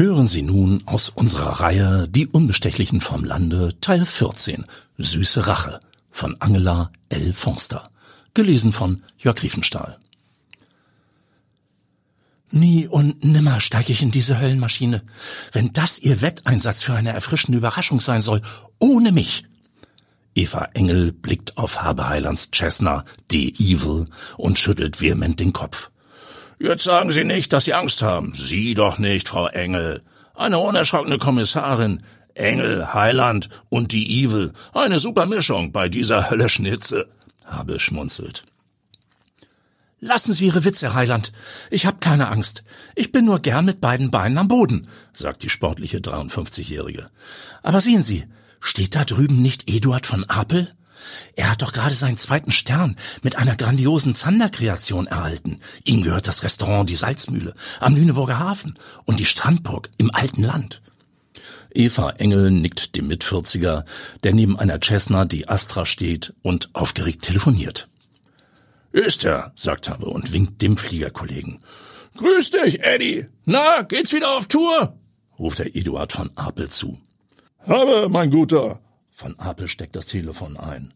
Hören Sie nun aus unserer Reihe Die Unbestechlichen vom Lande Teil 14 Süße Rache von Angela L. Fonster. Gelesen von Jörg Riefenstahl. Nie und nimmer steige ich in diese Höllenmaschine. Wenn das Ihr Wetteinsatz für eine erfrischende Überraschung sein soll, ohne mich. Eva Engel blickt auf Habe Heilands Cessna, D. Evil, und schüttelt vehement den Kopf. Jetzt sagen Sie nicht, dass Sie Angst haben. Sie doch nicht, Frau Engel. Eine unerschrockene Kommissarin. Engel, Heiland und die Evil. Eine super Mischung bei dieser Hölle Schnitze. Habe schmunzelt. Lassen Sie Ihre Witze, Heiland. Ich hab keine Angst. Ich bin nur gern mit beiden Beinen am Boden, sagt die sportliche 53-Jährige. Aber sehen Sie, steht da drüben nicht Eduard von Apel? Er hat doch gerade seinen zweiten Stern mit einer grandiosen Zanderkreation erhalten. Ihm gehört das Restaurant Die Salzmühle am Lüneburger Hafen und die Strandburg im alten Land. Eva Engel nickt dem Mitvierziger, der neben einer Cessna die Astra steht und aufgeregt telefoniert. Ist er, sagt Habe und winkt dem Fliegerkollegen. Grüß dich, Eddie. Na, geht's wieder auf Tour? ruft der Eduard von Apel zu. Habe, mein Guter. Von Apel steckt das Telefon ein.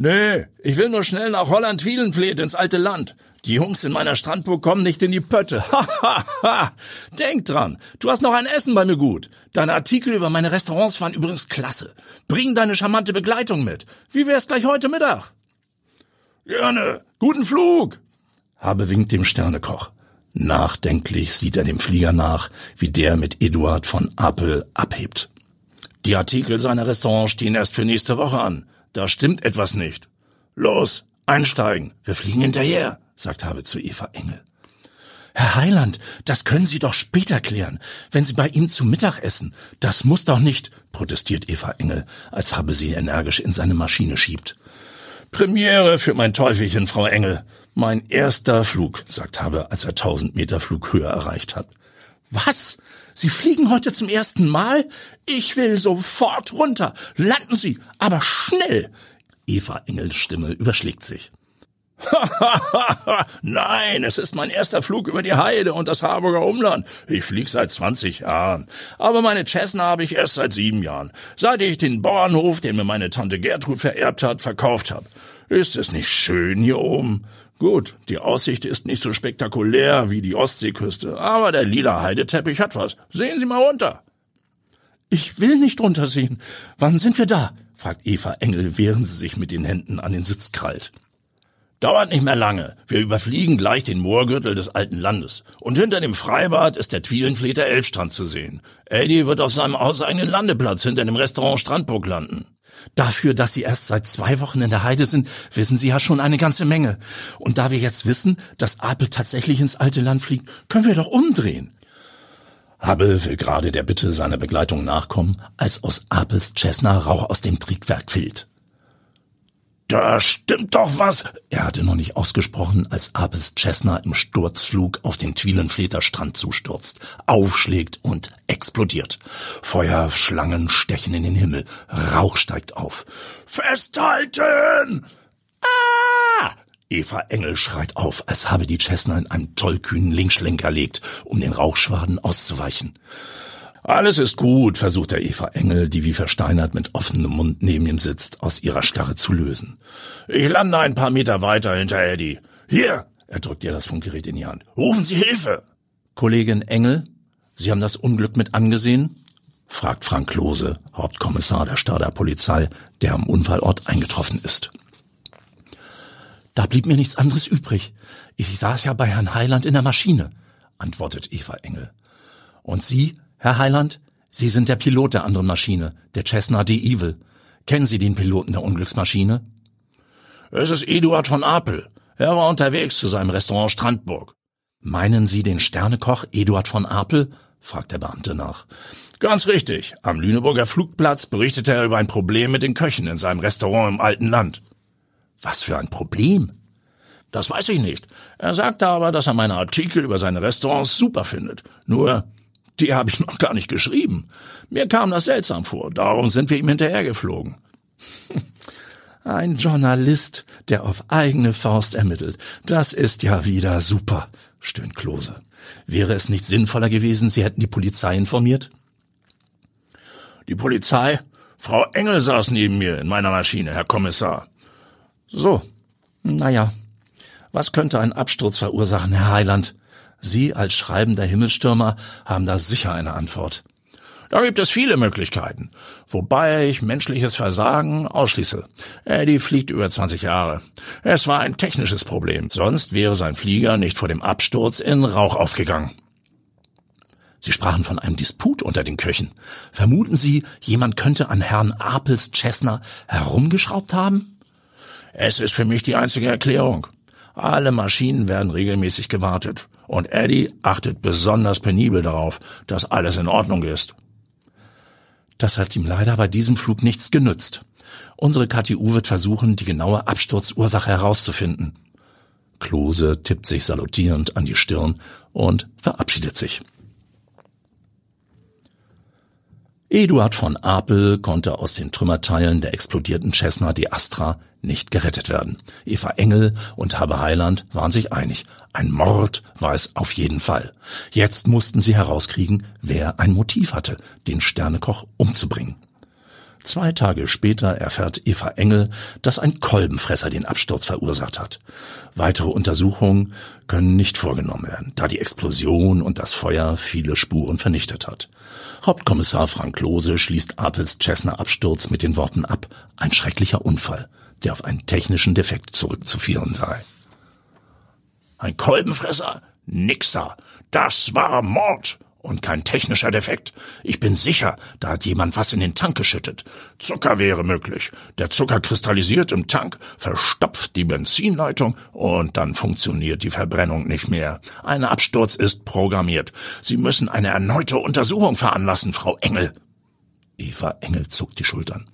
Nee, ich will nur schnell nach Holland-Wielenfleet ins alte Land. Die Jungs in meiner Strandburg kommen nicht in die Pötte. Ha, ha, ha. Denk dran, du hast noch ein Essen bei mir gut. Deine Artikel über meine Restaurants waren übrigens klasse. Bring deine charmante Begleitung mit. Wie wär's gleich heute Mittag? Gerne. Guten Flug. Habe winkt dem Sternekoch. Nachdenklich sieht er dem Flieger nach, wie der mit Eduard von Appel abhebt. Die Artikel seiner Restaurants stehen erst für nächste Woche an. Da stimmt etwas nicht. Los, einsteigen. Wir fliegen hinterher, sagt Habe zu Eva Engel. Herr Heiland, das können Sie doch später klären, wenn Sie bei ihm zu Mittag essen. Das muss doch nicht, protestiert Eva Engel, als Habe sie energisch in seine Maschine schiebt. Premiere für mein Teufelchen, Frau Engel. Mein erster Flug, sagt Habe, als er tausend Meter Flughöhe erreicht hat. Was? Sie fliegen heute zum ersten Mal? Ich will sofort runter. Landen Sie, aber schnell. Eva Engels Stimme überschlägt sich. Nein, es ist mein erster Flug über die Heide und das Harburger Umland. Ich flieg seit 20 Jahren. Aber meine Cessna habe ich erst seit sieben Jahren, seit ich den Bauernhof, den mir meine Tante Gertrud vererbt hat, verkauft habe. Ist es nicht schön hier oben? Gut, die Aussicht ist nicht so spektakulär wie die Ostseeküste, aber der lila Heideteppich hat was. Sehen Sie mal runter. Ich will nicht runtersehen. Wann sind wir da? fragt Eva Engel, während sie sich mit den Händen an den Sitz krallt. Dauert nicht mehr lange. Wir überfliegen gleich den Moorgürtel des alten Landes. Und hinter dem Freibad ist der Twielenfleter Elbstrand zu sehen. Eddie wird auf seinem hauseigenen Landeplatz hinter dem Restaurant Strandburg landen. Dafür, dass Sie erst seit zwei Wochen in der Heide sind, wissen Sie ja schon eine ganze Menge. Und da wir jetzt wissen, dass Apel tatsächlich ins alte Land fliegt, können wir doch umdrehen. Habe will gerade der Bitte seiner Begleitung nachkommen, als aus Apels Cessna Rauch aus dem Triebwerk fehlt. Da stimmt doch was. Er hatte noch nicht ausgesprochen, als Apes Cessna im Sturzflug auf den Twielenfleter Strand zustürzt, aufschlägt und explodiert. Feuerschlangen stechen in den Himmel, Rauch steigt auf. Festhalten! Ah! Eva Engel schreit auf, als habe die Cessna in einem tollkühnen Linkschlenker legt, um den Rauchschwaden auszuweichen. Alles ist gut, versucht der Eva Engel, die wie versteinert mit offenem Mund neben ihm sitzt, aus ihrer Starre zu lösen. Ich lande ein paar Meter weiter hinter Eddie. Hier, er drückt ihr das Funkgerät in die Hand. Rufen Sie Hilfe! Kollegin Engel, Sie haben das Unglück mit angesehen? fragt Frank Klose, Hauptkommissar der Stader Polizei, der am Unfallort eingetroffen ist. Da blieb mir nichts anderes übrig. Ich saß ja bei Herrn Heiland in der Maschine, antwortet Eva Engel. Und Sie Herr Heiland, Sie sind der Pilot der anderen Maschine, der Cessna D. Evil. Kennen Sie den Piloten der Unglücksmaschine? Es ist Eduard von Apel. Er war unterwegs zu seinem Restaurant Strandburg. Meinen Sie den Sternekoch Eduard von Apel? fragt der Beamte nach. Ganz richtig. Am Lüneburger Flugplatz berichtete er über ein Problem mit den Köchen in seinem Restaurant im alten Land. Was für ein Problem? Das weiß ich nicht. Er sagte aber, dass er meine Artikel über seine Restaurants super findet. Nur, die habe ich noch gar nicht geschrieben. Mir kam das seltsam vor, darum sind wir ihm hinterhergeflogen. Ein Journalist, der auf eigene Faust ermittelt. Das ist ja wieder super, stöhnt Klose. Wäre es nicht sinnvoller gewesen, Sie hätten die Polizei informiert? Die Polizei? Frau Engel saß neben mir in meiner Maschine, Herr Kommissar. So. Naja. Was könnte ein Absturz verursachen, Herr Heiland? Sie als schreibender Himmelstürmer haben da sicher eine Antwort. Da gibt es viele Möglichkeiten, wobei ich menschliches Versagen ausschließe. Eddie fliegt über 20 Jahre. Es war ein technisches Problem, sonst wäre sein Flieger nicht vor dem Absturz in Rauch aufgegangen. Sie sprachen von einem Disput unter den Köchen. Vermuten Sie, jemand könnte an Herrn Apels Cessna herumgeschraubt haben? Es ist für mich die einzige Erklärung. Alle Maschinen werden regelmäßig gewartet und Eddie achtet besonders penibel darauf, dass alles in Ordnung ist. Das hat ihm leider bei diesem Flug nichts genützt. Unsere KTU wird versuchen, die genaue Absturzursache herauszufinden. Klose tippt sich salutierend an die Stirn und verabschiedet sich. Eduard von Apel konnte aus den Trümmerteilen der explodierten Cessna die Astra nicht gerettet werden. Eva Engel und Habe Heiland waren sich einig. Ein Mord war es auf jeden Fall. Jetzt mussten sie herauskriegen, wer ein Motiv hatte, den Sternekoch umzubringen. Zwei Tage später erfährt Eva Engel, dass ein Kolbenfresser den Absturz verursacht hat. Weitere Untersuchungen können nicht vorgenommen werden, da die Explosion und das Feuer viele Spuren vernichtet hat. Hauptkommissar Frank Lose schließt Apels Cessna-Absturz mit den Worten ab, ein schrecklicher Unfall, der auf einen technischen Defekt zurückzuführen sei. Ein Kolbenfresser? Nix da. Das war Mord und kein technischer Defekt. Ich bin sicher, da hat jemand was in den Tank geschüttet. Zucker wäre möglich. Der Zucker kristallisiert im Tank, verstopft die Benzinleitung und dann funktioniert die Verbrennung nicht mehr. Ein Absturz ist programmiert. Sie müssen eine erneute Untersuchung veranlassen, Frau Engel. Eva Engel zuckt die Schultern.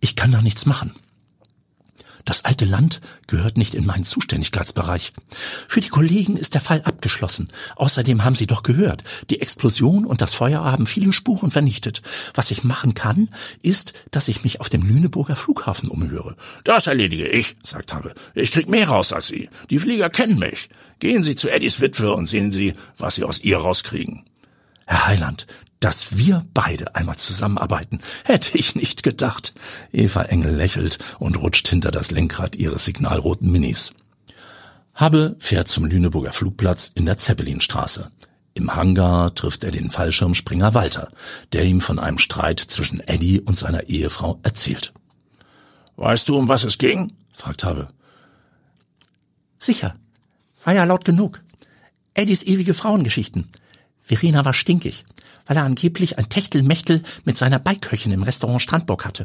Ich kann da nichts machen. Das alte Land gehört nicht in meinen Zuständigkeitsbereich. Für die Kollegen ist der Fall abgeschlossen. Außerdem haben Sie doch gehört, die Explosion und das Feuer haben viele Spuren vernichtet. Was ich machen kann, ist, dass ich mich auf dem Lüneburger Flughafen umhöre. Das erledige ich, sagt Harre. Ich krieg mehr raus als Sie. Die Flieger kennen mich. Gehen Sie zu Eddies Witwe und sehen Sie, was Sie aus ihr rauskriegen. Herr Heiland, dass wir beide einmal zusammenarbeiten, hätte ich nicht gedacht. Eva Engel lächelt und rutscht hinter das Lenkrad ihres signalroten Minis. Habe fährt zum Lüneburger Flugplatz in der Zeppelinstraße. Im Hangar trifft er den Fallschirmspringer Walter, der ihm von einem Streit zwischen Eddie und seiner Ehefrau erzählt. Weißt du, um was es ging? fragt Habe. Sicher. War ja laut genug. Eddies ewige Frauengeschichten. Verena war stinkig weil er angeblich ein Techtelmechtel mit seiner Beiköchin im Restaurant Strandburg hatte.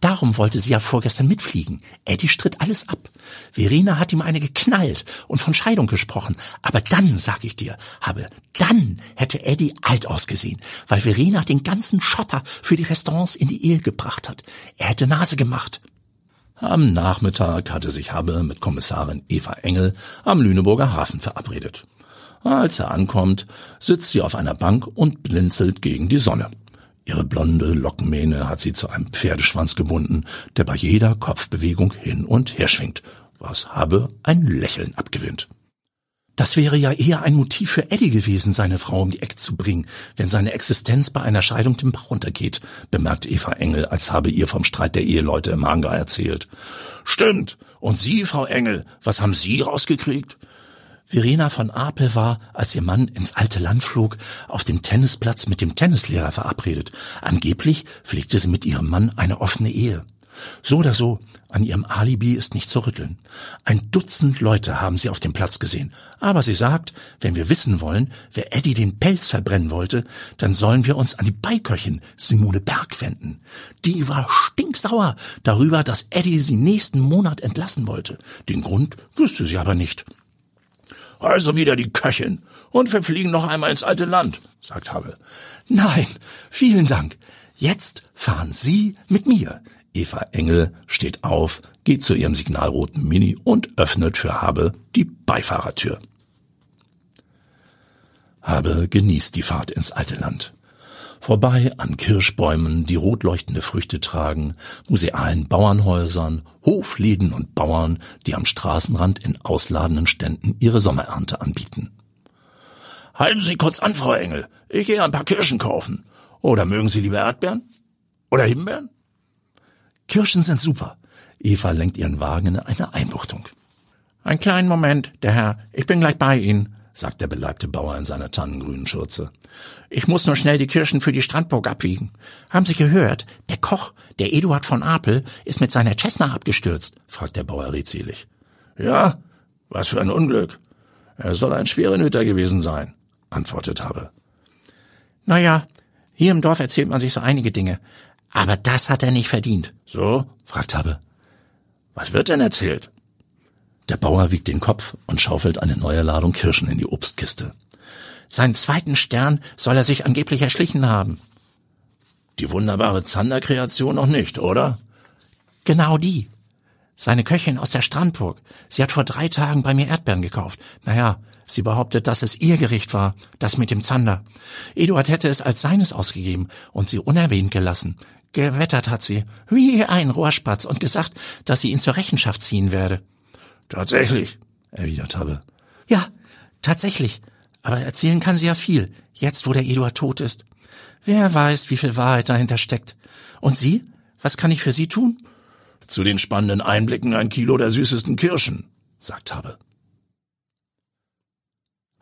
Darum wollte sie ja vorgestern mitfliegen. Eddie stritt alles ab. Verena hat ihm eine geknallt und von Scheidung gesprochen. Aber dann, sag ich dir, habe, dann hätte Eddie alt ausgesehen, weil Verena den ganzen Schotter für die Restaurants in die Ehe gebracht hat. Er hätte Nase gemacht. Am Nachmittag hatte sich Habe mit Kommissarin Eva Engel am Lüneburger Hafen verabredet. Als er ankommt, sitzt sie auf einer Bank und blinzelt gegen die Sonne. Ihre blonde Lockenmähne hat sie zu einem Pferdeschwanz gebunden, der bei jeder Kopfbewegung hin und her schwingt, was Habe ein Lächeln abgewinnt. Das wäre ja eher ein Motiv für Eddie gewesen, seine Frau um die Ecke zu bringen, wenn seine Existenz bei einer Scheidung den Bach runtergeht, bemerkt Eva Engel, als habe ihr vom Streit der Eheleute im Hangar erzählt. Stimmt. Und Sie, Frau Engel, was haben Sie rausgekriegt? Verena von Apel war, als ihr Mann ins alte Land flog, auf dem Tennisplatz mit dem Tennislehrer verabredet. Angeblich pflegte sie mit ihrem Mann eine offene Ehe. So oder so, an ihrem Alibi ist nicht zu rütteln. Ein Dutzend Leute haben sie auf dem Platz gesehen. Aber sie sagt, wenn wir wissen wollen, wer Eddie den Pelz verbrennen wollte, dann sollen wir uns an die Beiköchin Simone Berg wenden. Die war stinksauer darüber, dass Eddie sie nächsten Monat entlassen wollte. Den Grund wüsste sie aber nicht. Also wieder die Köchin. Und wir fliegen noch einmal ins alte Land, sagt Habe. Nein, vielen Dank. Jetzt fahren Sie mit mir. Eva Engel steht auf, geht zu ihrem signalroten Mini und öffnet für Habe die Beifahrertür. Habe genießt die Fahrt ins alte Land vorbei an Kirschbäumen, die rot leuchtende Früchte tragen, musealen Bauernhäusern, Hofläden und Bauern, die am Straßenrand in ausladenden Ständen ihre Sommerernte anbieten. Halten Sie kurz an, Frau Engel. Ich gehe ein paar Kirschen kaufen. Oder mögen Sie lieber Erdbeeren? Oder Himbeeren? Kirschen sind super. Eva lenkt ihren Wagen in eine Einbuchtung. Ein kleinen Moment, der Herr. Ich bin gleich bei Ihnen, sagt der beleibte Bauer in seiner tannengrünen Schürze. Ich muss nur schnell die Kirschen für die Strandburg abwiegen. Haben Sie gehört? Der Koch, der Eduard von Apel, ist mit seiner Cessna abgestürzt, fragt der Bauer redselig. Ja? Was für ein Unglück. Er soll ein schwerer Nöter gewesen sein, antwortet Habe. Naja, hier im Dorf erzählt man sich so einige Dinge. Aber das hat er nicht verdient. So? fragt Habe. Was wird denn erzählt? Der Bauer wiegt den Kopf und schaufelt eine neue Ladung Kirschen in die Obstkiste. Seinen zweiten Stern soll er sich angeblich erschlichen haben. Die wunderbare Zander-Kreation noch nicht, oder? Genau die. Seine Köchin aus der Strandburg. Sie hat vor drei Tagen bei mir Erdbeeren gekauft. Naja, sie behauptet, dass es ihr Gericht war, das mit dem Zander. Eduard hätte es als seines ausgegeben und sie unerwähnt gelassen. Gewettert hat sie, wie ein Rohrspatz, und gesagt, dass sie ihn zur Rechenschaft ziehen werde. Tatsächlich, erwidert Habe. Ja, tatsächlich. Aber erzählen kann sie ja viel, jetzt wo der Eduard tot ist. Wer weiß, wie viel Wahrheit dahinter steckt. Und Sie? Was kann ich für Sie tun? Zu den spannenden Einblicken ein Kilo der süßesten Kirschen, sagt Habe.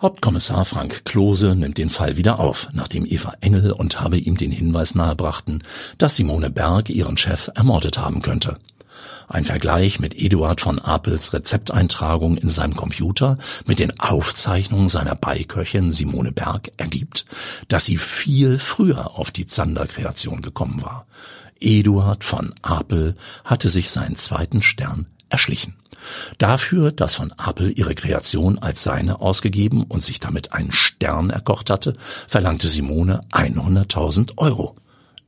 Hauptkommissar Frank Klose nimmt den Fall wieder auf, nachdem Eva Engel und Habe ihm den Hinweis nahebrachten, dass Simone Berg ihren Chef ermordet haben könnte. Ein Vergleich mit Eduard von Apels Rezepteintragung in seinem Computer mit den Aufzeichnungen seiner Beiköchin Simone Berg ergibt, dass sie viel früher auf die Zander-Kreation gekommen war. Eduard von Apel hatte sich seinen zweiten Stern erschlichen. Dafür, dass von Apel ihre Kreation als seine ausgegeben und sich damit einen Stern erkocht hatte, verlangte Simone 100.000 Euro.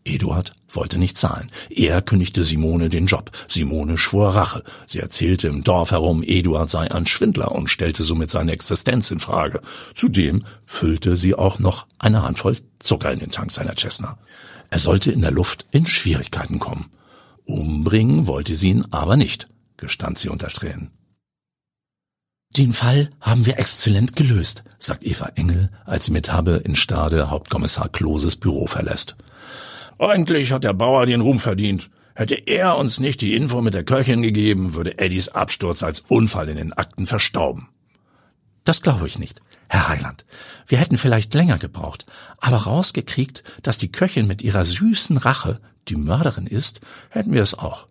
Eduard wollte nicht zahlen. Er kündigte Simone den Job. Simone schwor Rache. Sie erzählte im Dorf herum, Eduard sei ein Schwindler und stellte somit seine Existenz in Frage. Zudem füllte sie auch noch eine Handvoll Zucker in den Tank seiner Cessna. Er sollte in der Luft in Schwierigkeiten kommen. Umbringen wollte sie ihn aber nicht gestand sie unter Tränen. Den Fall haben wir exzellent gelöst, sagt Eva Engel, als sie mit Habe in Stade Hauptkommissar Kloses Büro verlässt. Eigentlich hat der Bauer den Ruhm verdient. Hätte er uns nicht die Info mit der Köchin gegeben, würde Eddies Absturz als Unfall in den Akten verstauben. Das glaube ich nicht, Herr Heiland. Wir hätten vielleicht länger gebraucht, aber rausgekriegt, dass die Köchin mit ihrer süßen Rache die Mörderin ist, hätten wir es auch.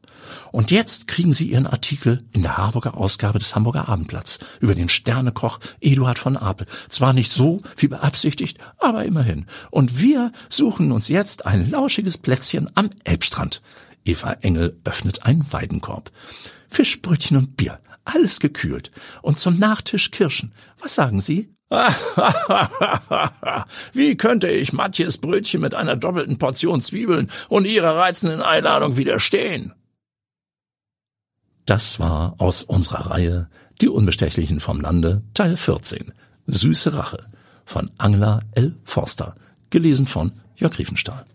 Und jetzt kriegen Sie Ihren Artikel in der Harburger Ausgabe des Hamburger Abendblatts über den Sternekoch Eduard von Apel. Zwar nicht so wie beabsichtigt, aber immerhin. Und wir suchen uns jetzt ein lauschiges Plätzchen am Elbstrand. Eva Engel öffnet einen Weidenkorb. Fischbrötchen und Bier, alles gekühlt. Und zum Nachtisch Kirschen. Was sagen Sie? Wie könnte ich Matjes Brötchen mit einer doppelten Portion Zwiebeln und ihrer reizenden Einladung widerstehen? Das war aus unserer Reihe Die Unbestechlichen vom Lande, Teil 14. Süße Rache von Angela L. Forster, gelesen von Jörg Riefenstahl.